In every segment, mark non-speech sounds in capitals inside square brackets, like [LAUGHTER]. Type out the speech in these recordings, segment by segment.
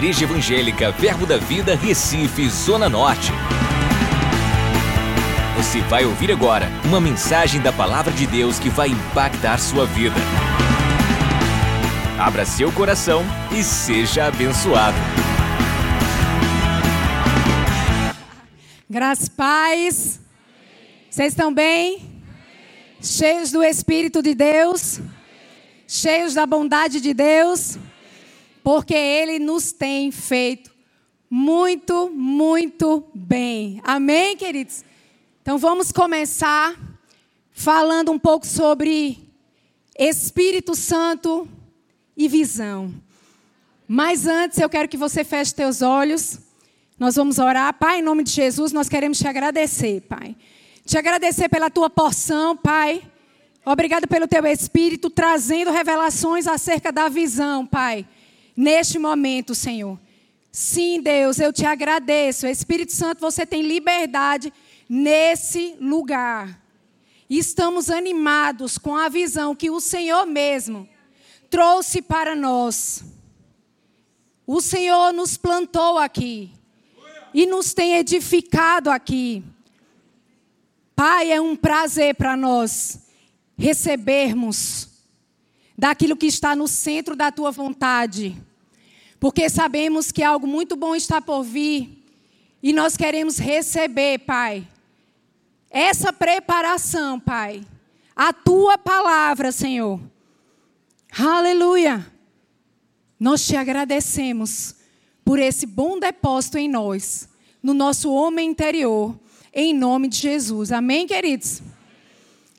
Igreja Evangélica Verbo da Vida, Recife, Zona Norte. Você vai ouvir agora uma mensagem da Palavra de Deus que vai impactar sua vida. Abra seu coração e seja abençoado. Graças paz. Vocês estão bem? Cheios do Espírito de Deus? Cheios da bondade de Deus? Porque Ele nos tem feito muito, muito bem. Amém, queridos? Então vamos começar falando um pouco sobre Espírito Santo e visão. Mas antes eu quero que você feche teus olhos. Nós vamos orar. Pai, em nome de Jesus, nós queremos te agradecer, Pai. Te agradecer pela tua porção, Pai. Obrigado pelo teu Espírito trazendo revelações acerca da visão, Pai. Neste momento, Senhor. Sim, Deus, eu te agradeço. Espírito Santo, você tem liberdade nesse lugar. Estamos animados com a visão que o Senhor mesmo trouxe para nós. O Senhor nos plantou aqui e nos tem edificado aqui. Pai, é um prazer para nós recebermos daquilo que está no centro da tua vontade, porque sabemos que algo muito bom está por vir e nós queremos receber, Pai, essa preparação, Pai, a tua palavra, Senhor Aleluia! Nós te agradecemos por esse bom depósito em nós, no nosso homem interior, em nome de Jesus. Amém, queridos?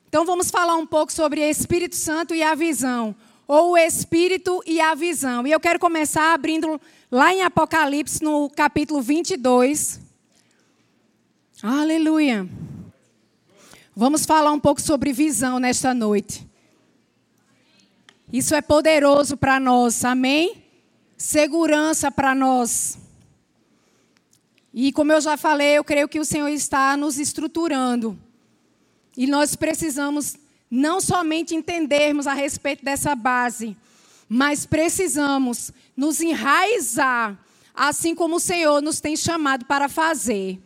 Então vamos falar um pouco sobre Espírito Santo e a visão, ou o Espírito e a visão. E eu quero começar abrindo lá em Apocalipse, no capítulo 22. Aleluia! Vamos falar um pouco sobre visão nesta noite. Isso é poderoso para nós, amém? Segurança para nós. E como eu já falei, eu creio que o Senhor está nos estruturando. E nós precisamos não somente entendermos a respeito dessa base, mas precisamos nos enraizar, assim como o Senhor nos tem chamado para fazer.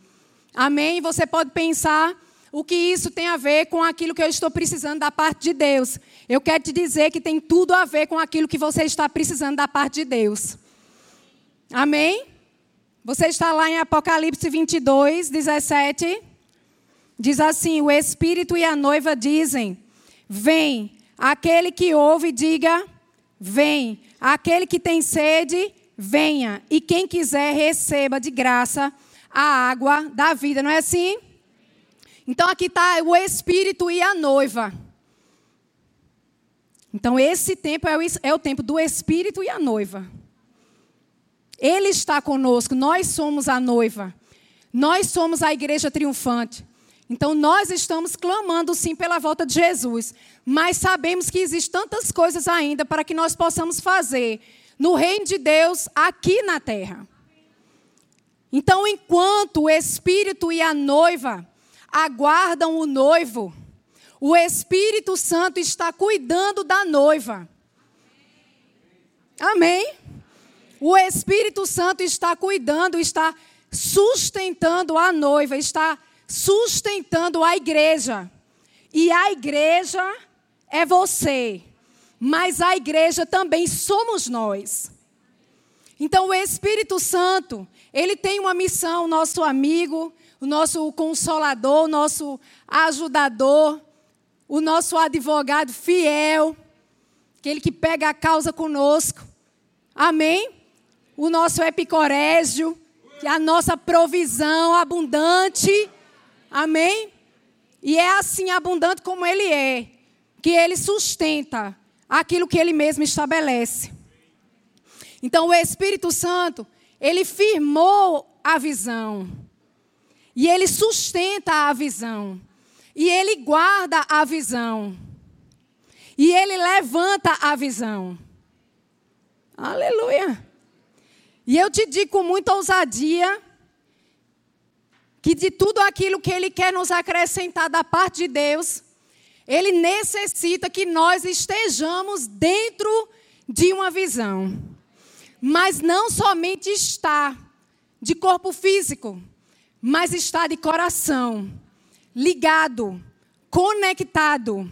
Amém? Você pode pensar o que isso tem a ver com aquilo que eu estou precisando da parte de Deus. Eu quero te dizer que tem tudo a ver com aquilo que você está precisando da parte de Deus. Amém? Você está lá em Apocalipse 22, 17. Diz assim: O Espírito e a noiva dizem: Vem. Aquele que ouve, diga: Vem. Aquele que tem sede, venha. E quem quiser, receba de graça a água da vida. Não é assim? Então aqui está o Espírito e a noiva. Então esse tempo é o, é o tempo do Espírito e a noiva. Ele está conosco, nós somos a noiva. Nós somos a igreja triunfante. Então nós estamos clamando sim pela volta de Jesus, mas sabemos que existem tantas coisas ainda para que nós possamos fazer no reino de Deus aqui na terra. Então, enquanto o Espírito e a noiva aguardam o noivo. O Espírito Santo está cuidando da noiva. Amém? O Espírito Santo está cuidando, está sustentando a noiva, está sustentando a igreja. E a igreja é você, mas a igreja também somos nós. Então o Espírito Santo, ele tem uma missão, nosso amigo, o nosso consolador, o nosso ajudador, o nosso advogado fiel, aquele que pega a causa conosco. Amém? O nosso epicorégio, é a nossa provisão abundante. Amém? E é assim abundante como ele é, que ele sustenta aquilo que ele mesmo estabelece. Então o Espírito Santo, ele firmou a visão. E ele sustenta a visão. E ele guarda a visão. E ele levanta a visão. Aleluia. E eu te digo com muita ousadia que de tudo aquilo que ele quer nos acrescentar da parte de Deus, ele necessita que nós estejamos dentro de uma visão. Mas não somente está de corpo físico, mas está de coração, ligado, conectado.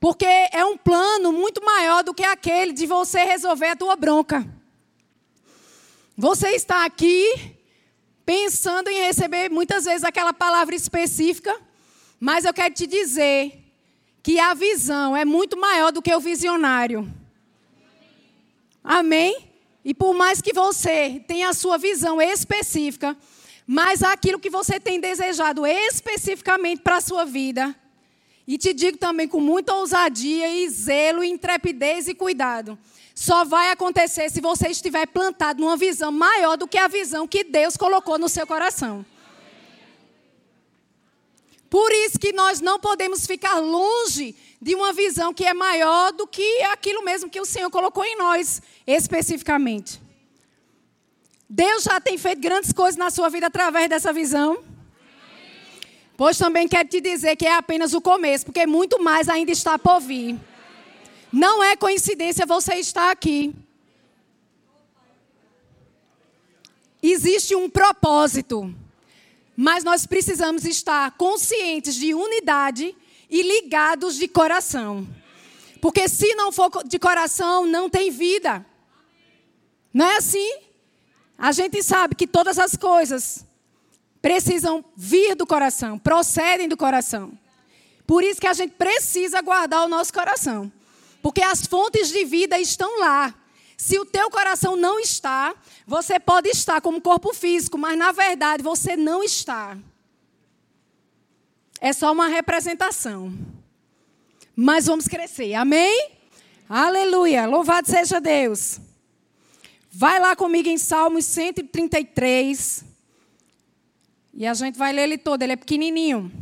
Porque é um plano muito maior do que aquele de você resolver a tua bronca. Você está aqui pensando em receber muitas vezes aquela palavra específica, mas eu quero te dizer que a visão é muito maior do que o visionário. Amém? E por mais que você tenha a sua visão específica, mas aquilo que você tem desejado especificamente para a sua vida, e te digo também com muita ousadia e zelo, intrepidez e cuidado. Só vai acontecer se você estiver plantado numa visão maior do que a visão que Deus colocou no seu coração. Por isso que nós não podemos ficar longe de uma visão que é maior do que aquilo mesmo que o Senhor colocou em nós, especificamente. Deus já tem feito grandes coisas na sua vida através dessa visão. Pois também quero te dizer que é apenas o começo, porque muito mais ainda está por vir. Não é coincidência você estar aqui. Existe um propósito, mas nós precisamos estar conscientes de unidade e ligados de coração. Porque se não for de coração, não tem vida. Não é assim? A gente sabe que todas as coisas precisam vir do coração, procedem do coração. Por isso que a gente precisa guardar o nosso coração. Porque as fontes de vida estão lá. Se o teu coração não está, você pode estar como corpo físico, mas na verdade você não está. É só uma representação. Mas vamos crescer. Amém? Aleluia. Louvado seja Deus. Vai lá comigo em Salmos 133. E a gente vai ler ele todo, ele é pequenininho.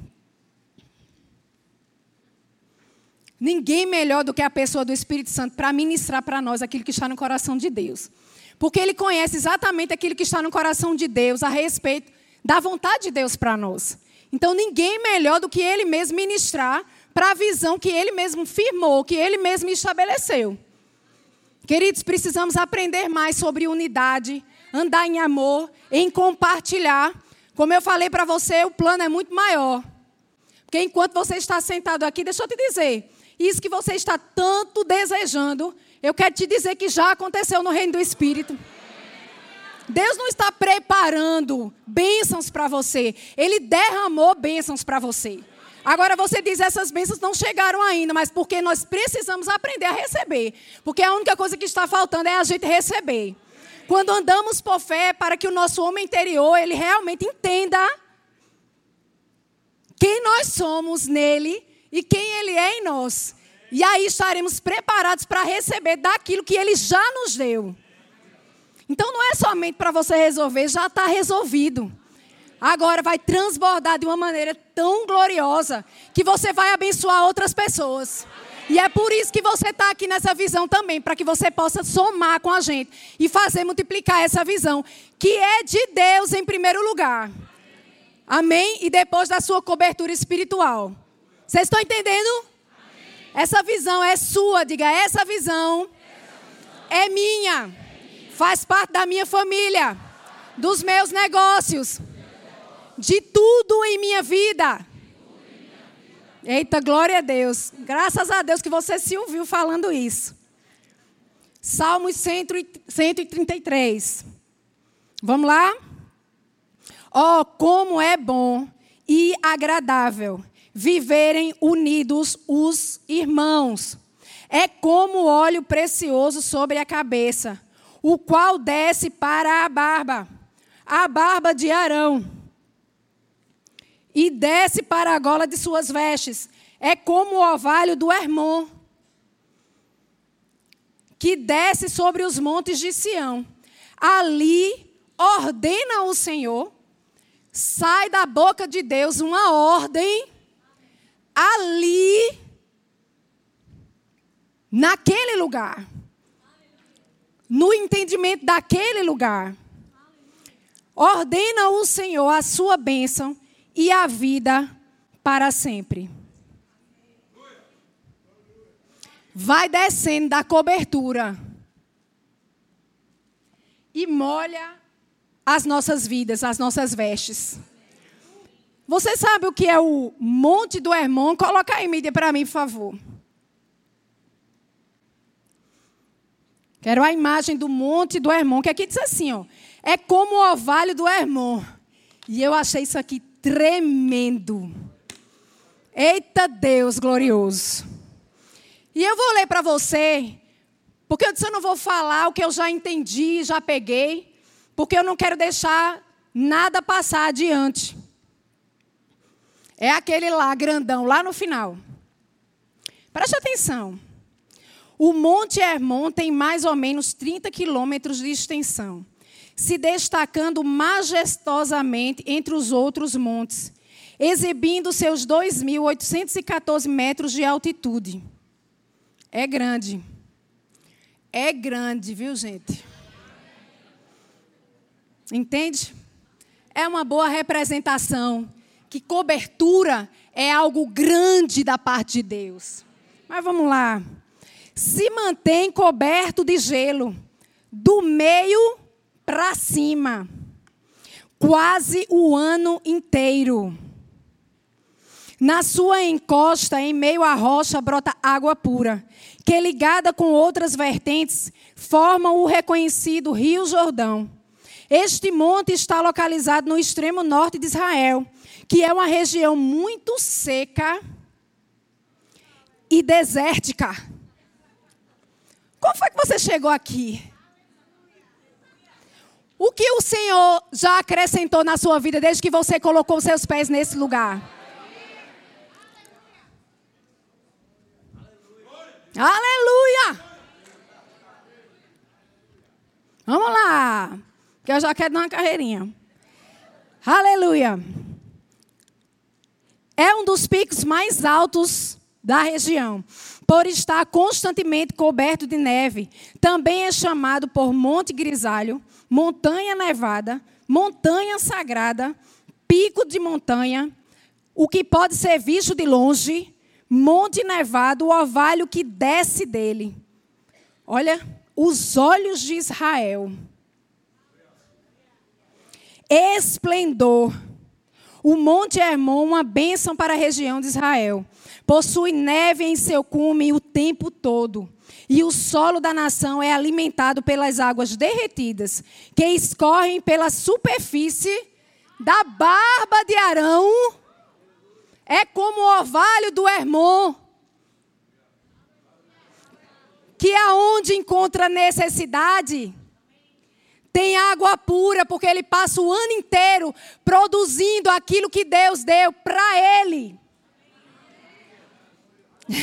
Ninguém melhor do que a pessoa do Espírito Santo para ministrar para nós aquilo que está no coração de Deus. Porque ele conhece exatamente aquilo que está no coração de Deus a respeito da vontade de Deus para nós. Então, ninguém melhor do que ele mesmo ministrar para a visão que ele mesmo firmou, que ele mesmo estabeleceu. Queridos, precisamos aprender mais sobre unidade, andar em amor, em compartilhar como eu falei para você, o plano é muito maior. Porque enquanto você está sentado aqui, deixa eu te dizer, isso que você está tanto desejando, eu quero te dizer que já aconteceu no reino do Espírito. Deus não está preparando bênçãos para você, Ele derramou bênçãos para você. Agora você diz, essas bênçãos não chegaram ainda, mas porque nós precisamos aprender a receber. Porque a única coisa que está faltando é a gente receber. Quando andamos por fé, para que o nosso homem interior, ele realmente entenda quem nós somos nele e quem ele é em nós. E aí estaremos preparados para receber daquilo que ele já nos deu. Então não é somente para você resolver, já está resolvido. Agora vai transbordar de uma maneira tão gloriosa que você vai abençoar outras pessoas. E é por isso que você está aqui nessa visão também, para que você possa somar com a gente e fazer multiplicar essa visão, que é de Deus em primeiro lugar. Amém? E depois da sua cobertura espiritual. Vocês estão entendendo? Amém. Essa visão é sua, diga, essa visão, é minha, faz parte da minha família, dos meus negócios, de tudo em minha vida. Eita, glória a Deus. Graças a Deus que você se ouviu falando isso. Salmos 133. Vamos lá? Oh, como é bom e agradável viverem unidos os irmãos. É como óleo precioso sobre a cabeça, o qual desce para a barba, a barba de Arão e desce para a gola de suas vestes. É como o orvalho do Hermon, que desce sobre os montes de Sião. Ali ordena o Senhor, sai da boca de Deus uma ordem, ali, naquele lugar, no entendimento daquele lugar. Ordena o Senhor a sua bênção e a vida para sempre. Vai descendo da cobertura. e molha as nossas vidas, as nossas vestes. Você sabe o que é o Monte do Hermon? Coloca aí mídia para mim, por favor. Quero a imagem do Monte do Hermon, que aqui diz assim, ó. É como o orvalho do Hermon. E eu achei isso aqui tremendo. Eita Deus glorioso. E eu vou ler para você, porque eu disse eu não vou falar o que eu já entendi, já peguei, porque eu não quero deixar nada passar adiante. É aquele lá, grandão, lá no final. Preste atenção. O Monte Hermon tem mais ou menos 30 quilômetros de extensão, se destacando majestosamente entre os outros montes, exibindo seus 2.814 metros de altitude. É grande. É grande, viu, gente? Entende? É uma boa representação que cobertura é algo grande da parte de Deus. Mas vamos lá. Se mantém coberto de gelo, do meio para cima, quase o ano inteiro. Na sua encosta, em meio à rocha, brota água pura, que ligada com outras vertentes, formam o reconhecido Rio Jordão. Este monte está localizado no extremo norte de Israel, que é uma região muito seca e desértica. Como foi que você chegou aqui? O que o Senhor já acrescentou na sua vida desde que você colocou seus pés nesse lugar? Aleluia! Vamos lá, que eu já quero dar uma carreirinha. Aleluia! É um dos picos mais altos da região, por estar constantemente coberto de neve. Também é chamado por Monte Grisalho, Montanha Nevada, Montanha Sagrada, Pico de Montanha, o que pode ser visto de longe, Monte Nevado, o orvalho que desce dele. Olha, os olhos de Israel. Esplendor o Monte Hermon, uma bênção para a região de Israel. Possui neve em seu cume o tempo todo. E o solo da nação é alimentado pelas águas derretidas, que escorrem pela superfície da barba de Arão. É como o orvalho do Hermon, que aonde encontra necessidade, tem água pura, porque ele passa o ano inteiro produzindo aquilo que Deus deu para ele. [LAUGHS]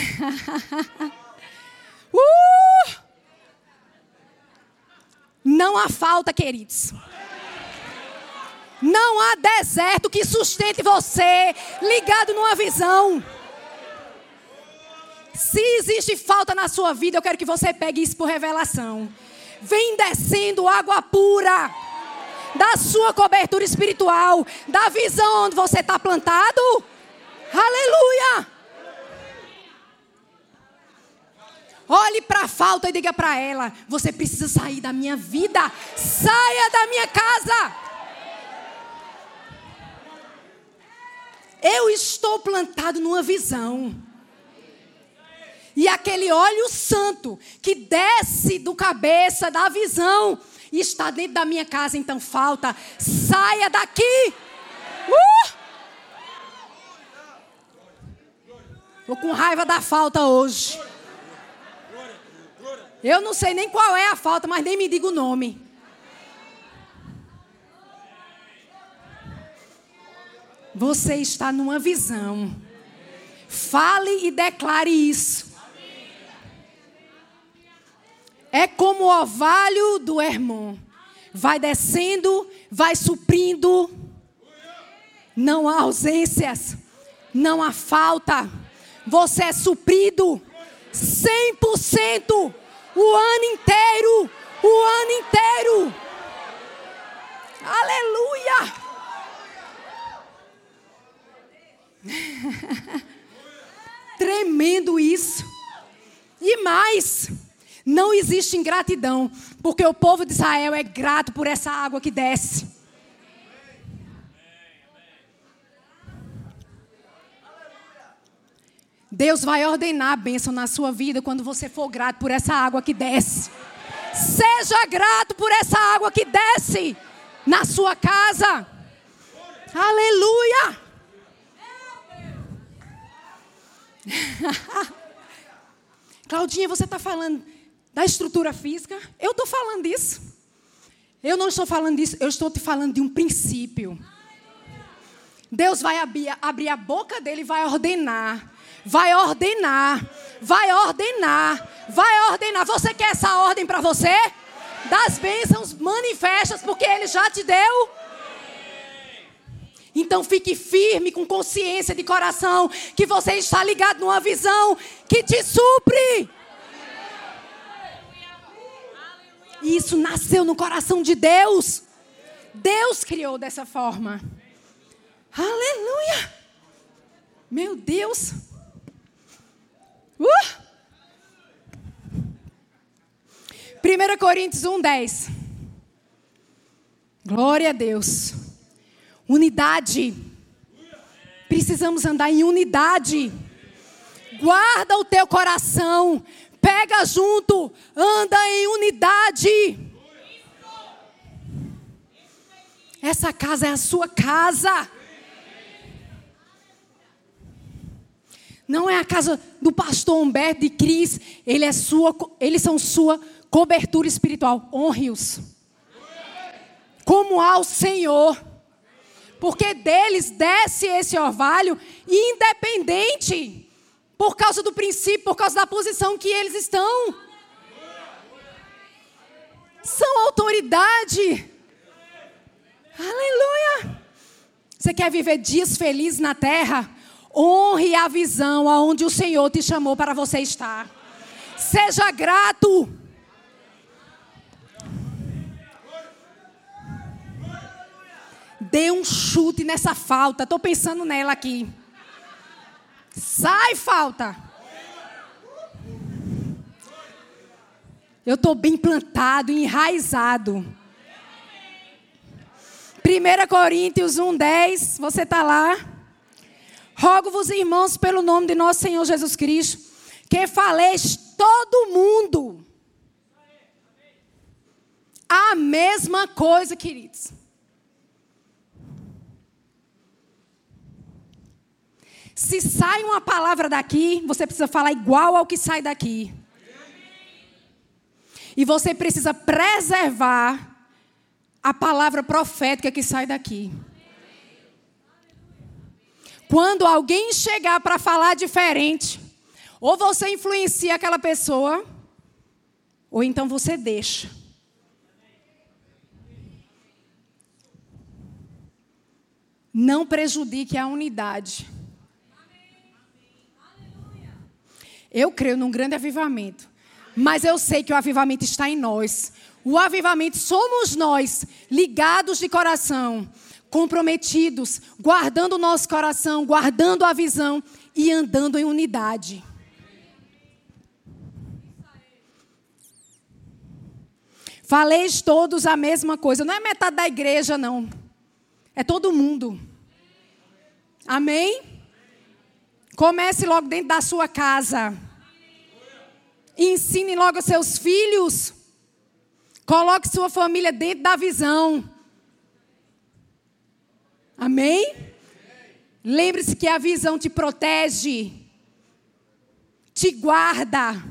uh! Não há falta, queridos. Não há deserto que sustente você ligado numa visão. Se existe falta na sua vida, eu quero que você pegue isso por revelação vem descendo água pura da sua cobertura espiritual, da visão onde você está plantado. Aleluia! Olhe para a falta e diga para ela: você precisa sair da minha vida, saia da minha casa. Eu estou plantado numa visão. E aquele óleo santo que desce do cabeça, da visão, e está dentro da minha casa, então falta, saia daqui. Uh! Estou com raiva da falta hoje. Eu não sei nem qual é a falta, mas nem me diga o nome. Você está numa visão. Fale e declare isso. É como o orvalho do Hermon. Vai descendo, vai suprindo. Não há ausências, não há falta. Você é suprido 100% o ano inteiro, o ano inteiro. Aleluia! [LAUGHS] Tremendo isso. E mais, Não existe ingratidão, porque o povo de Israel é grato por essa água que desce. Deus vai ordenar a bênção na sua vida quando você for grato por essa água que desce. Seja grato por essa água que desce na sua casa. Aleluia! [LAUGHS] Claudinha, você está falando da estrutura física? Eu estou falando disso. Eu não estou falando disso, eu estou te falando de um princípio. Deus vai abrir, abrir a boca dele e vai ordenar. Vai ordenar. Vai ordenar. Vai ordenar. Você quer essa ordem para você? Das bênçãos manifestas, porque ele já te deu. Então fique firme, com consciência de coração, que você está ligado numa visão que te supre. E isso nasceu no coração de Deus. Deus criou dessa forma. Aleluia! Meu Deus! Uh! 1 Coríntios 1, 10. Glória a Deus. Unidade. Precisamos andar em unidade. Guarda o teu coração. Pega junto. Anda em unidade. Essa casa é a sua casa. Não é a casa do pastor Humberto de Cris. Ele é sua, eles são sua cobertura espiritual. Honre-os. Como ao Senhor porque deles desce esse orvalho independente, por causa do princípio, por causa da posição que eles estão. São autoridade. Aleluia. Você quer viver dias felizes na terra? Honre a visão aonde o Senhor te chamou para você estar. Seja grato. Dê um chute nessa falta. Estou pensando nela aqui. Sai, falta. Eu estou bem plantado, enraizado. 1 Coríntios 1,10, você está lá. Rogo-vos, irmãos, pelo nome de nosso Senhor Jesus Cristo, que faleis todo mundo. A mesma coisa, queridos. Se sai uma palavra daqui, você precisa falar igual ao que sai daqui. E você precisa preservar a palavra profética que sai daqui. Quando alguém chegar para falar diferente, ou você influencia aquela pessoa, ou então você deixa. Não prejudique a unidade. Eu creio num grande avivamento. Mas eu sei que o avivamento está em nós. O avivamento somos nós, ligados de coração, comprometidos, guardando o nosso coração, guardando a visão e andando em unidade. Faleis todos a mesma coisa. Não é metade da igreja, não. É todo mundo. Amém? Comece logo dentro da sua casa. Ensine logo aos seus filhos. Coloque sua família dentro da visão. Amém? Lembre-se que a visão te protege, te guarda.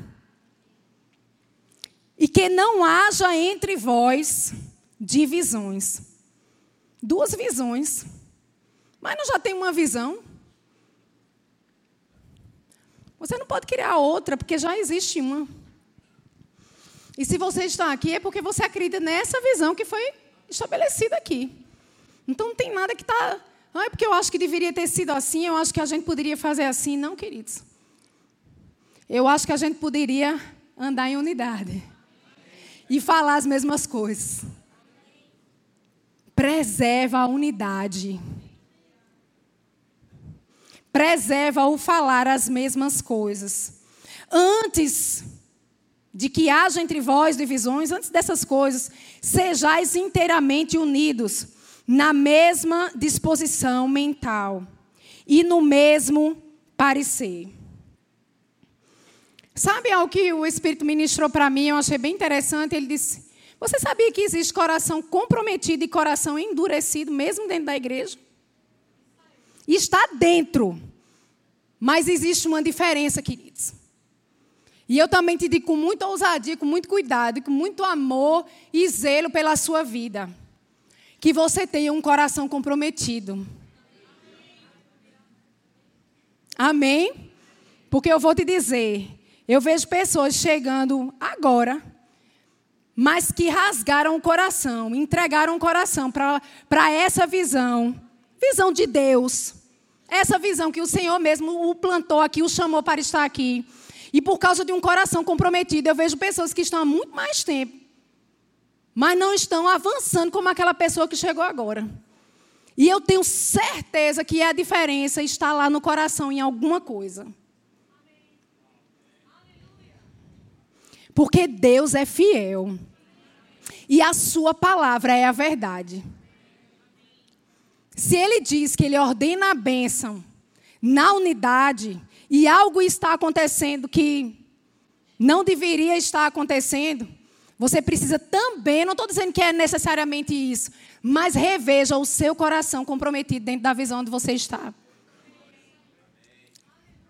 E que não haja entre vós divisões. Duas visões. Mas não já tem uma visão? Você não pode criar outra, porque já existe uma. E se você está aqui, é porque você acredita nessa visão que foi estabelecida aqui. Então não tem nada que está. Não é porque eu acho que deveria ter sido assim, eu acho que a gente poderia fazer assim. Não, queridos. Eu acho que a gente poderia andar em unidade e falar as mesmas coisas. Preserva a unidade preserva o falar as mesmas coisas. Antes de que haja entre vós divisões, antes dessas coisas, sejais inteiramente unidos na mesma disposição mental e no mesmo parecer. Sabe algo que o Espírito ministrou para mim, eu achei bem interessante? Ele disse: Você sabia que existe coração comprometido e coração endurecido, mesmo dentro da igreja? Está dentro, mas existe uma diferença, queridos. E eu também te digo com muita ousadia, com muito cuidado, com muito amor e zelo pela sua vida. Que você tenha um coração comprometido. Amém? Porque eu vou te dizer, eu vejo pessoas chegando agora, mas que rasgaram o coração, entregaram o coração para essa visão, visão de Deus. Essa visão que o Senhor mesmo o plantou aqui, o chamou para estar aqui. E por causa de um coração comprometido, eu vejo pessoas que estão há muito mais tempo, mas não estão avançando como aquela pessoa que chegou agora. E eu tenho certeza que a diferença está lá no coração, em alguma coisa. Porque Deus é fiel. E a sua palavra é a verdade. Se ele diz que ele ordena a bênção na unidade, e algo está acontecendo que não deveria estar acontecendo, você precisa também, não estou dizendo que é necessariamente isso, mas reveja o seu coração comprometido dentro da visão onde você está.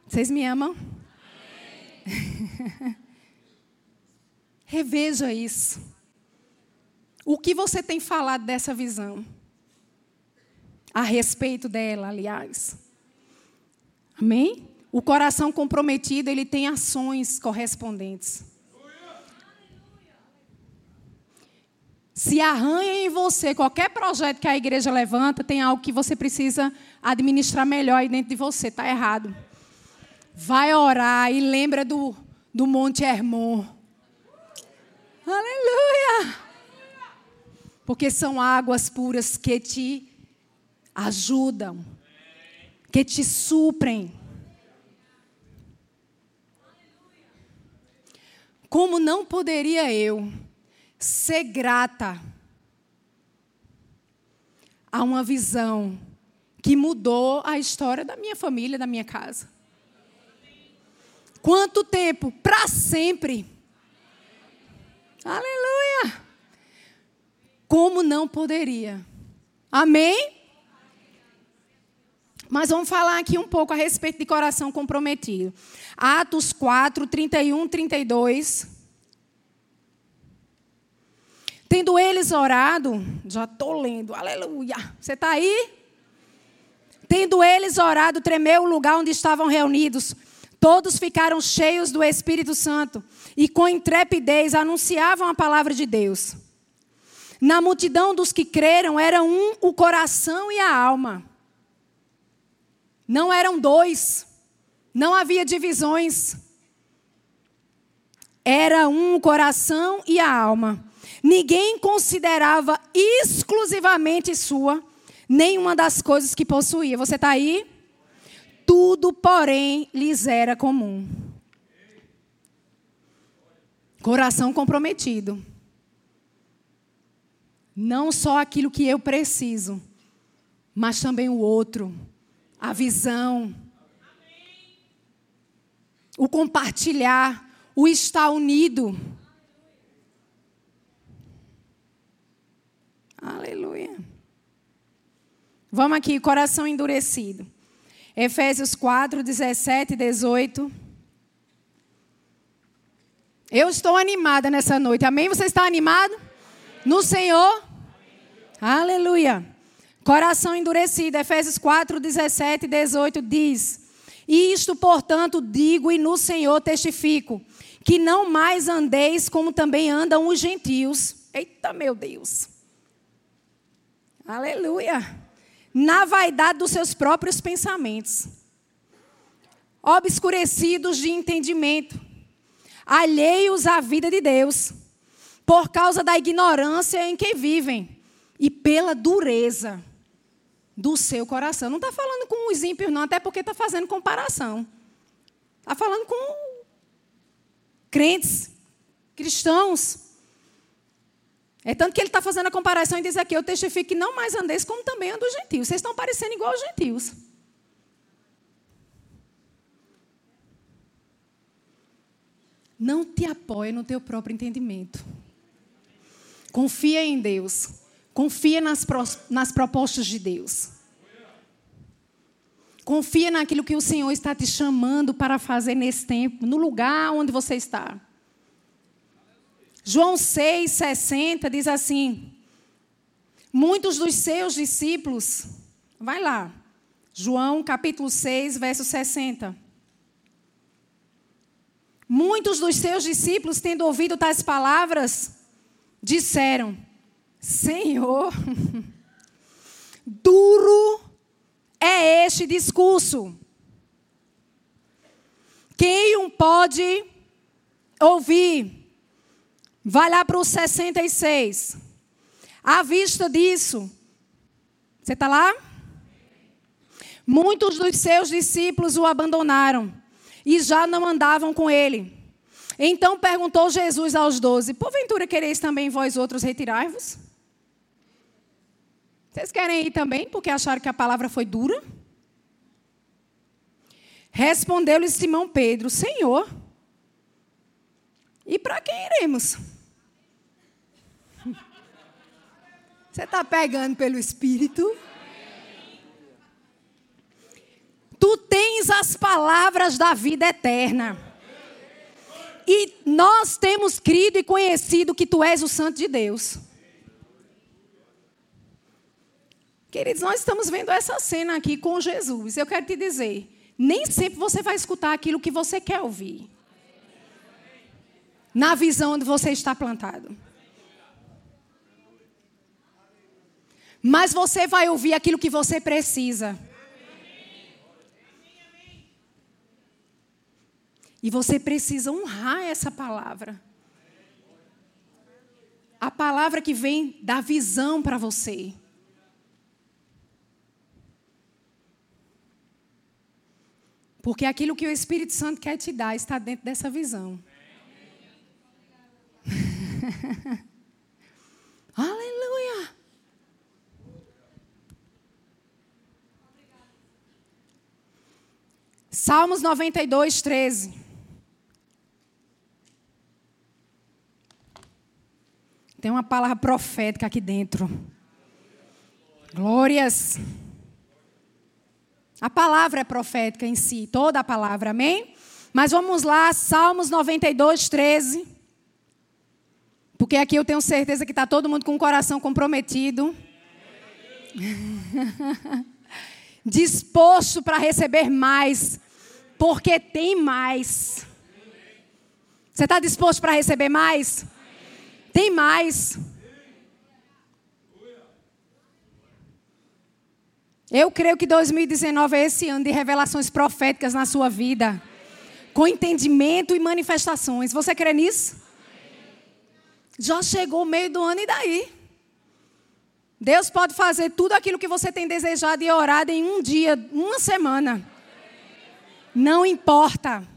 Vocês me amam? [LAUGHS] reveja isso. O que você tem falado dessa visão? A respeito dela, aliás. Amém? O coração comprometido, ele tem ações correspondentes. Se arranha em você qualquer projeto que a igreja levanta, tem algo que você precisa administrar melhor aí dentro de você. Está errado. Vai orar e lembra do, do Monte Hermon. Aleluia! Porque são águas puras que te ajudam, que te suprem. Como não poderia eu ser grata a uma visão que mudou a história da minha família, da minha casa? Quanto tempo? Para sempre. Aleluia! Como não poderia? Amém? Mas vamos falar aqui um pouco a respeito de coração comprometido. Atos 4, 31, 32. Tendo eles orado, já estou lendo, aleluia. Você está aí? Tendo eles orado, tremeu o lugar onde estavam reunidos. Todos ficaram cheios do Espírito Santo e com intrepidez anunciavam a palavra de Deus. Na multidão dos que creram, era um o coração e a alma. Não eram dois. Não havia divisões. Era um o coração e a alma. Ninguém considerava exclusivamente sua nenhuma das coisas que possuía. Você está aí? Tudo, porém, lhes era comum. Coração comprometido. Não só aquilo que eu preciso, mas também o outro a visão, o compartilhar, o estar unido. Aleluia. Vamos aqui, coração endurecido. Efésios 4, 17 e 18. Eu estou animada nessa noite. Amém? Você está animado? No Senhor? Aleluia. Coração endurecido, Efésios 4, 17 e 18 diz: Isto, portanto, digo e no Senhor testifico, que não mais andeis como também andam os gentios. Eita, meu Deus! Aleluia! Na vaidade dos seus próprios pensamentos, obscurecidos de entendimento, alheios à vida de Deus, por causa da ignorância em que vivem e pela dureza do seu coração. Não está falando com os ímpios, não, até porque está fazendo comparação. Está falando com crentes cristãos. É tanto que ele está fazendo a comparação e diz aqui: Eu testifico que não mais andeis como também ando os gentios. Vocês estão parecendo igual aos gentios. Não te apoie no teu próprio entendimento. Confia em Deus. Confia nas, nas propostas de Deus. Confia naquilo que o Senhor está te chamando para fazer nesse tempo, no lugar onde você está. João 6,60 diz assim: Muitos dos seus discípulos, vai lá, João capítulo 6, verso 60. Muitos dos seus discípulos, tendo ouvido tais palavras, disseram: Senhor, duro é este discurso. Quem um pode ouvir? Vai lá para o 66. À vista disso, você está lá? Muitos dos seus discípulos o abandonaram e já não andavam com ele. Então perguntou Jesus aos doze: Porventura quereis também vós outros retirar-vos? Vocês querem ir também porque acharam que a palavra foi dura? Respondeu-lhe Simão Pedro: Senhor, e para quem iremos? [LAUGHS] Você está pegando pelo Espírito? Tu tens as palavras da vida eterna. E nós temos crido e conhecido que tu és o Santo de Deus. Queridos, nós estamos vendo essa cena aqui com Jesus. Eu quero te dizer, nem sempre você vai escutar aquilo que você quer ouvir. Na visão onde você está plantado. Mas você vai ouvir aquilo que você precisa. E você precisa honrar essa palavra. A palavra que vem da visão para você. Porque aquilo que o Espírito Santo quer te dar está dentro dessa visão. [LAUGHS] Aleluia! Salmos 92, 13. Tem uma palavra profética aqui dentro. Glórias. A palavra é profética em si, toda a palavra, amém? Mas vamos lá, Salmos 92, 13. Porque aqui eu tenho certeza que está todo mundo com o coração comprometido. [LAUGHS] Disposto para receber mais, porque tem mais. Você está disposto para receber mais? Tem mais. Eu creio que 2019 é esse ano de revelações proféticas na sua vida. Com entendimento e manifestações. Você crê nisso? Já chegou o meio do ano e daí? Deus pode fazer tudo aquilo que você tem desejado e orado em um dia, uma semana. Não importa.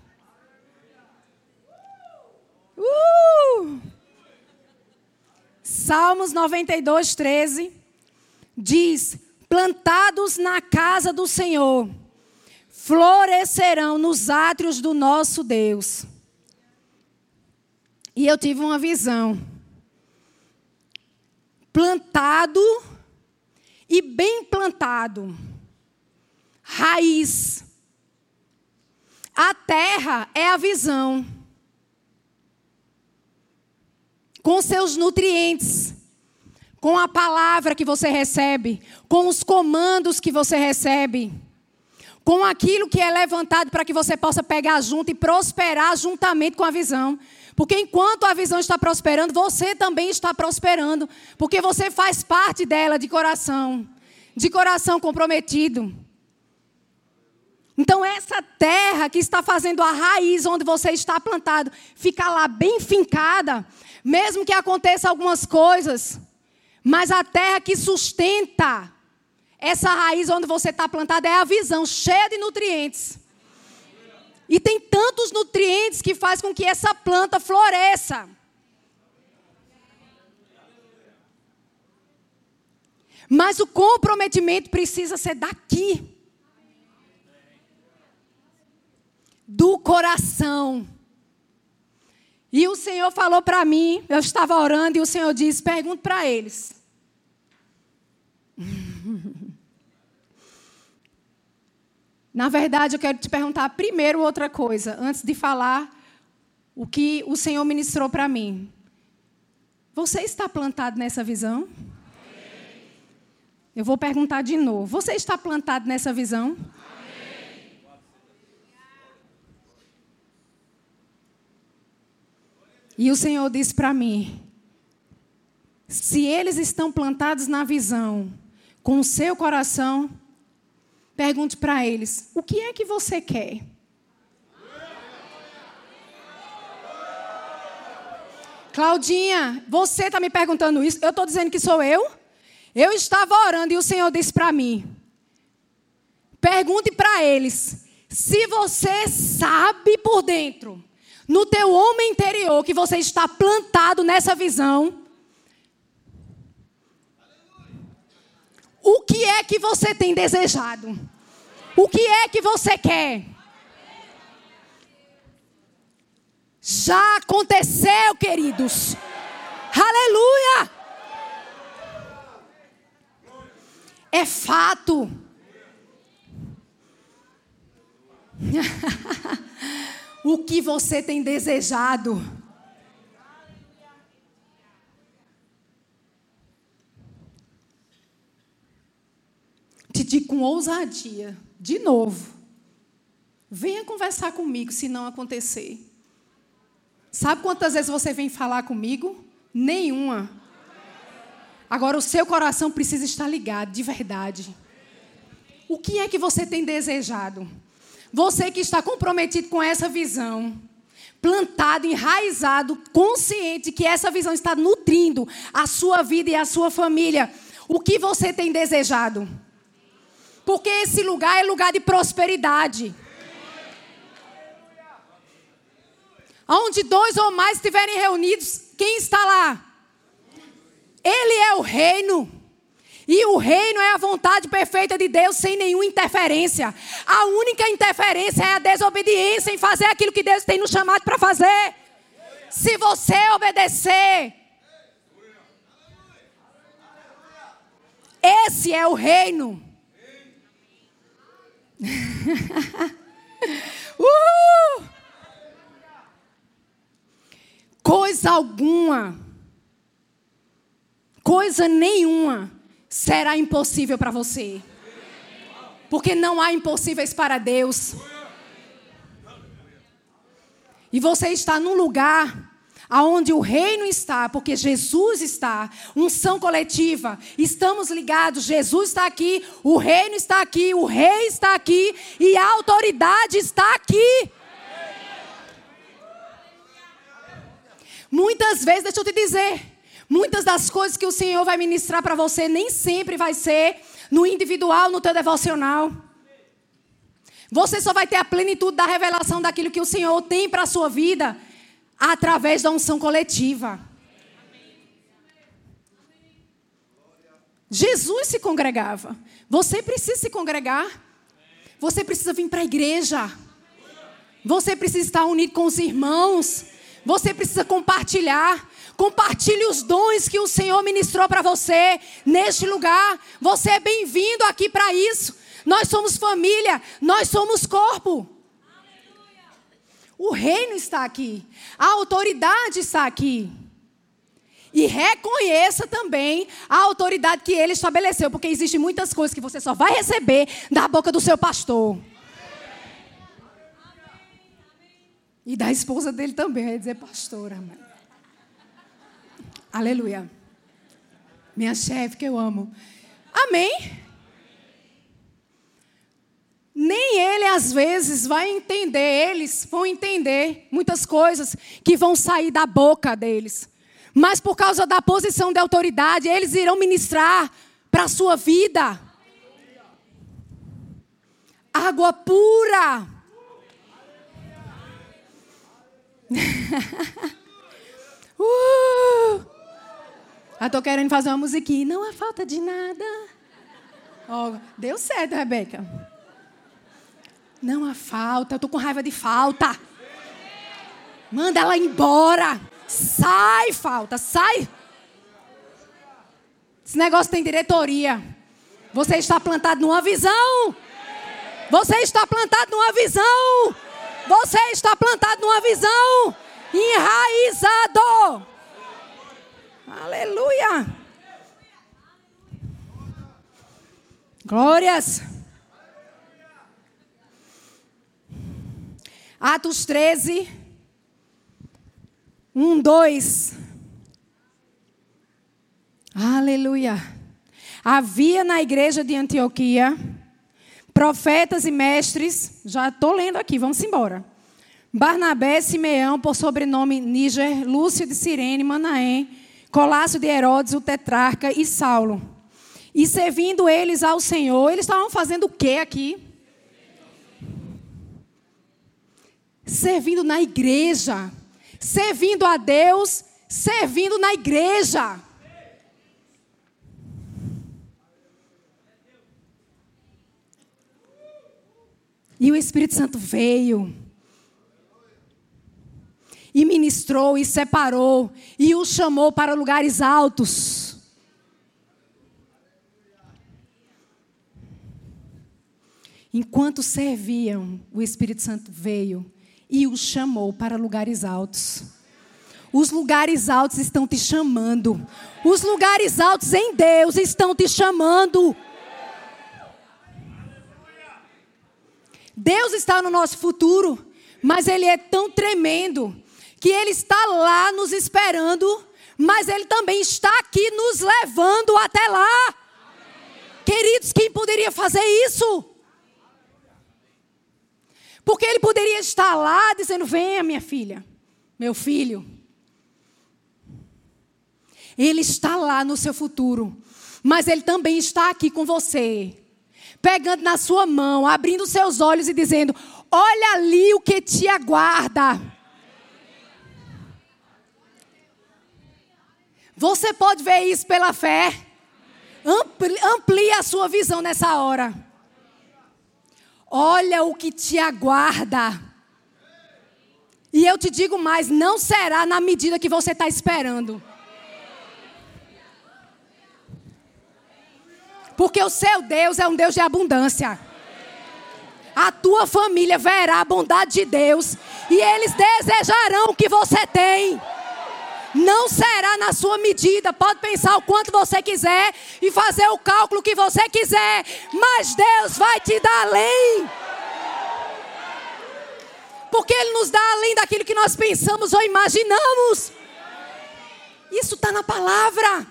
Uh! Salmos 92, 13 diz: plantados na casa do Senhor, florescerão nos átrios do nosso Deus. E eu tive uma visão. Plantado e bem plantado. Raiz. A terra é a visão. Com seus nutrientes com a palavra que você recebe, com os comandos que você recebe, com aquilo que é levantado para que você possa pegar junto e prosperar juntamente com a visão. Porque enquanto a visão está prosperando, você também está prosperando, porque você faz parte dela de coração, de coração comprometido. Então, essa terra que está fazendo a raiz onde você está plantado, ficar lá bem fincada, mesmo que aconteça algumas coisas, mas a terra que sustenta essa raiz onde você está plantada é a visão, cheia de nutrientes. E tem tantos nutrientes que faz com que essa planta floresça. Mas o comprometimento precisa ser daqui. Do coração. E o Senhor falou para mim, eu estava orando e o Senhor disse: pergunte para eles. [LAUGHS] Na verdade, eu quero te perguntar primeiro outra coisa, antes de falar o que o Senhor ministrou para mim. Você está plantado nessa visão? Eu vou perguntar de novo. Você está plantado nessa visão? E o Senhor disse para mim: se eles estão plantados na visão, com o seu coração, pergunte para eles: o que é que você quer? Claudinha, você está me perguntando isso? Eu estou dizendo que sou eu? Eu estava orando e o Senhor disse para mim: pergunte para eles se você sabe por dentro, no teu homem interior, que você está plantado nessa visão. O que é que você tem desejado? O que é que você quer? Já aconteceu, queridos. Aleluia! É fato. [LAUGHS] o que você tem desejado? Te digo com ousadia, de novo. Venha conversar comigo se não acontecer. Sabe quantas vezes você vem falar comigo? Nenhuma. Agora o seu coração precisa estar ligado, de verdade. O que é que você tem desejado? Você que está comprometido com essa visão, plantado, enraizado, consciente que essa visão está nutrindo a sua vida e a sua família. O que você tem desejado? Porque esse lugar é lugar de prosperidade. Onde dois ou mais estiverem reunidos, quem está lá? Ele é o reino. E o reino é a vontade perfeita de Deus sem nenhuma interferência. A única interferência é a desobediência em fazer aquilo que Deus tem nos chamado para fazer. Se você obedecer, esse é o reino. [LAUGHS] uh! coisa alguma, coisa nenhuma será impossível para você. Porque não há impossíveis para Deus. E você está num lugar aonde o reino está, porque Jesus está, unção coletiva, estamos ligados, Jesus está aqui, o reino está aqui, o rei está aqui e a autoridade está aqui. Muitas vezes, deixa eu te dizer, muitas das coisas que o Senhor vai ministrar para você nem sempre vai ser no individual, no teu devocional. Você só vai ter a plenitude da revelação daquilo que o Senhor tem para a sua vida através da unção coletiva. Jesus se congregava. Você precisa se congregar. Você precisa vir para a igreja. Você precisa estar unido com os irmãos. Você precisa compartilhar. Compartilhe os dons que o Senhor ministrou para você neste lugar. Você é bem-vindo aqui para isso. Nós somos família, nós somos corpo. O reino está aqui, a autoridade está aqui. E reconheça também a autoridade que ele estabeleceu, porque existem muitas coisas que você só vai receber da boca do seu pastor. E da esposa dele também, ia dizer pastora. Aleluia. Minha chefe que eu amo. Amém? Nem ele às vezes vai entender, eles vão entender muitas coisas que vão sair da boca deles. Mas por causa da posição de autoridade, eles irão ministrar para a sua vida. Água pura. [LAUGHS] uh! Eu tô querendo fazer uma musiquinha. Não há falta de nada. Oh, deu certo, Rebeca. Não há falta. Eu tô com raiva de falta. Manda ela embora. Sai, falta. Sai. Esse negócio tem diretoria. Você está plantado numa visão. Você está plantado numa visão. Você está plantado numa visão. Enraizado. Aleluia. Glórias. Atos 13. 1, 2. Aleluia. Havia na igreja de Antioquia profetas e mestres, já estou lendo aqui, vamos embora. Barnabé, Simeão, por sobrenome Níger, Lúcio de Cirene, Manaém, Colácio de Herodes, o tetrarca e Saulo. E servindo eles ao Senhor, eles estavam fazendo o que aqui? Servindo na igreja. Servindo a Deus, servindo na igreja. E o Espírito Santo veio. E ministrou e separou e o chamou para lugares altos. Enquanto serviam, o Espírito Santo veio e o chamou para lugares altos. Os lugares altos estão te chamando. Os lugares altos em Deus estão te chamando. Deus está no nosso futuro, mas Ele é tão tremendo que Ele está lá nos esperando, mas Ele também está aqui nos levando até lá. Queridos, quem poderia fazer isso? Porque Ele poderia estar lá dizendo: Venha, minha filha, meu filho. Ele está lá no seu futuro, mas Ele também está aqui com você pegando na sua mão, abrindo seus olhos e dizendo: Olha ali o que te aguarda. Você pode ver isso pela fé. Amplie, a sua visão nessa hora. Olha o que te aguarda. E eu te digo mais: não será na medida que você está esperando. Porque o seu Deus é um Deus de abundância. A tua família verá a bondade de Deus e eles desejarão o que você tem. Não será na sua medida. Pode pensar o quanto você quiser e fazer o cálculo que você quiser, mas Deus vai te dar além. Porque Ele nos dá além daquilo que nós pensamos ou imaginamos. Isso está na palavra.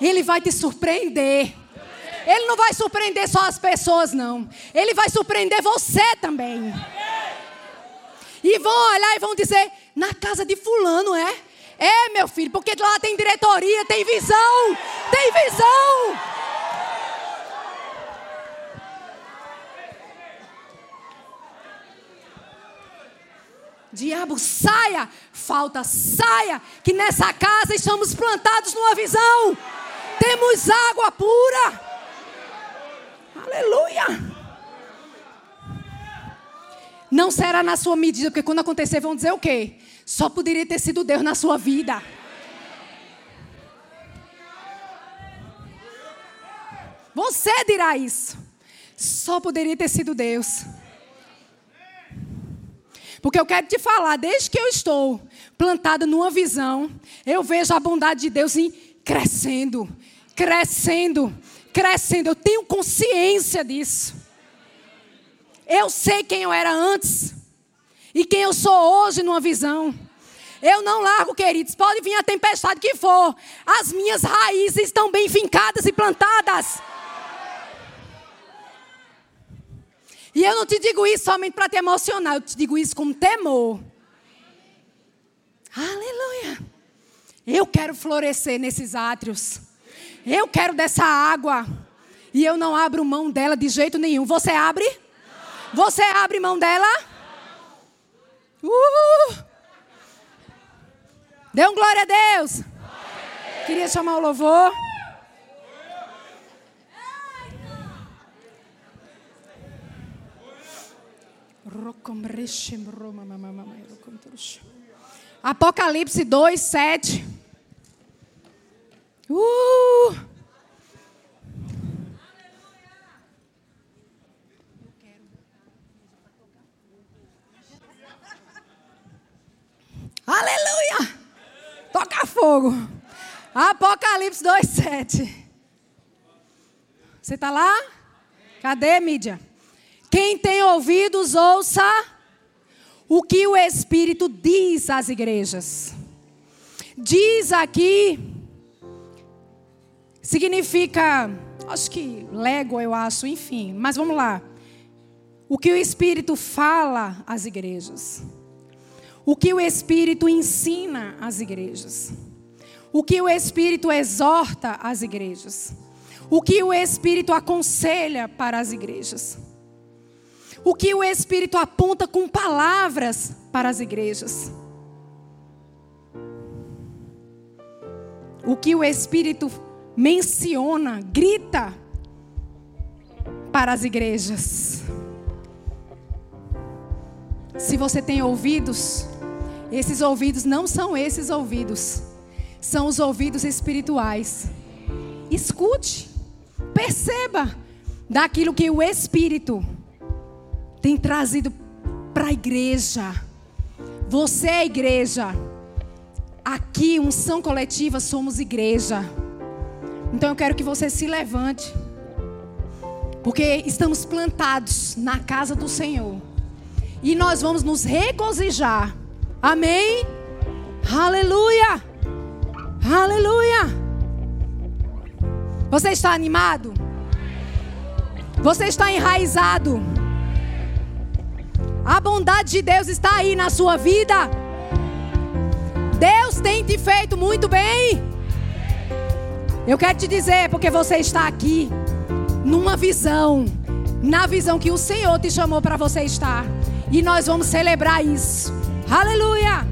Ele vai te surpreender. Ele não vai surpreender só as pessoas, não. Ele vai surpreender você também. E vão olhar e vão dizer: na casa de Fulano, é? É, meu filho, porque lá tem diretoria, tem visão. Tem visão. Diabo, saia, falta, saia, que nessa casa estamos plantados numa visão. Temos água pura. Aleluia. Não será na sua medida, porque quando acontecer vão dizer o quê? Só poderia ter sido Deus na sua vida. Você dirá isso. Só poderia ter sido Deus. Porque eu quero te falar, desde que eu estou plantada numa visão, eu vejo a bondade de Deus em crescendo, crescendo, crescendo. Eu tenho consciência disso. Eu sei quem eu era antes e quem eu sou hoje numa visão. Eu não largo, queridos. Pode vir a tempestade que for. As minhas raízes estão bem fincadas e plantadas. E eu não te digo isso somente para te emocionar, eu te digo isso com temor. Aleluia. Eu quero florescer nesses átrios. Eu quero dessa água. E eu não abro mão dela de jeito nenhum. Você abre? Você abre mão dela? Uh! Dê um glória a Deus. Queria chamar o louvor. Apocalipse 2, 7. Uh! Aleluia! Toca fogo. Apocalipse 2, 7. Você está lá? Cadê, mídia? Quem tem ouvidos, ouça o que o Espírito diz às igrejas. Diz aqui, significa, acho que lego, eu acho, enfim, mas vamos lá. O que o Espírito fala às igrejas. O que o Espírito ensina às igrejas. O que o Espírito exorta às igrejas. O que o Espírito aconselha para as igrejas o que o Espírito aponta com palavras para as igrejas. O que o Espírito menciona, grita para as igrejas. Se você tem ouvidos, esses ouvidos não são esses ouvidos, são os ouvidos espirituais. Escute, perceba daquilo que o Espírito tem trazido para a igreja. Você é igreja. Aqui, unção coletiva, somos igreja. Então eu quero que você se levante. Porque estamos plantados na casa do Senhor. E nós vamos nos regozijar. Amém? Aleluia! Aleluia! Você está animado? Você está enraizado? A bondade de Deus está aí na sua vida. Deus tem te feito muito bem. Eu quero te dizer, porque você está aqui numa visão, na visão que o Senhor te chamou para você estar. E nós vamos celebrar isso. Aleluia!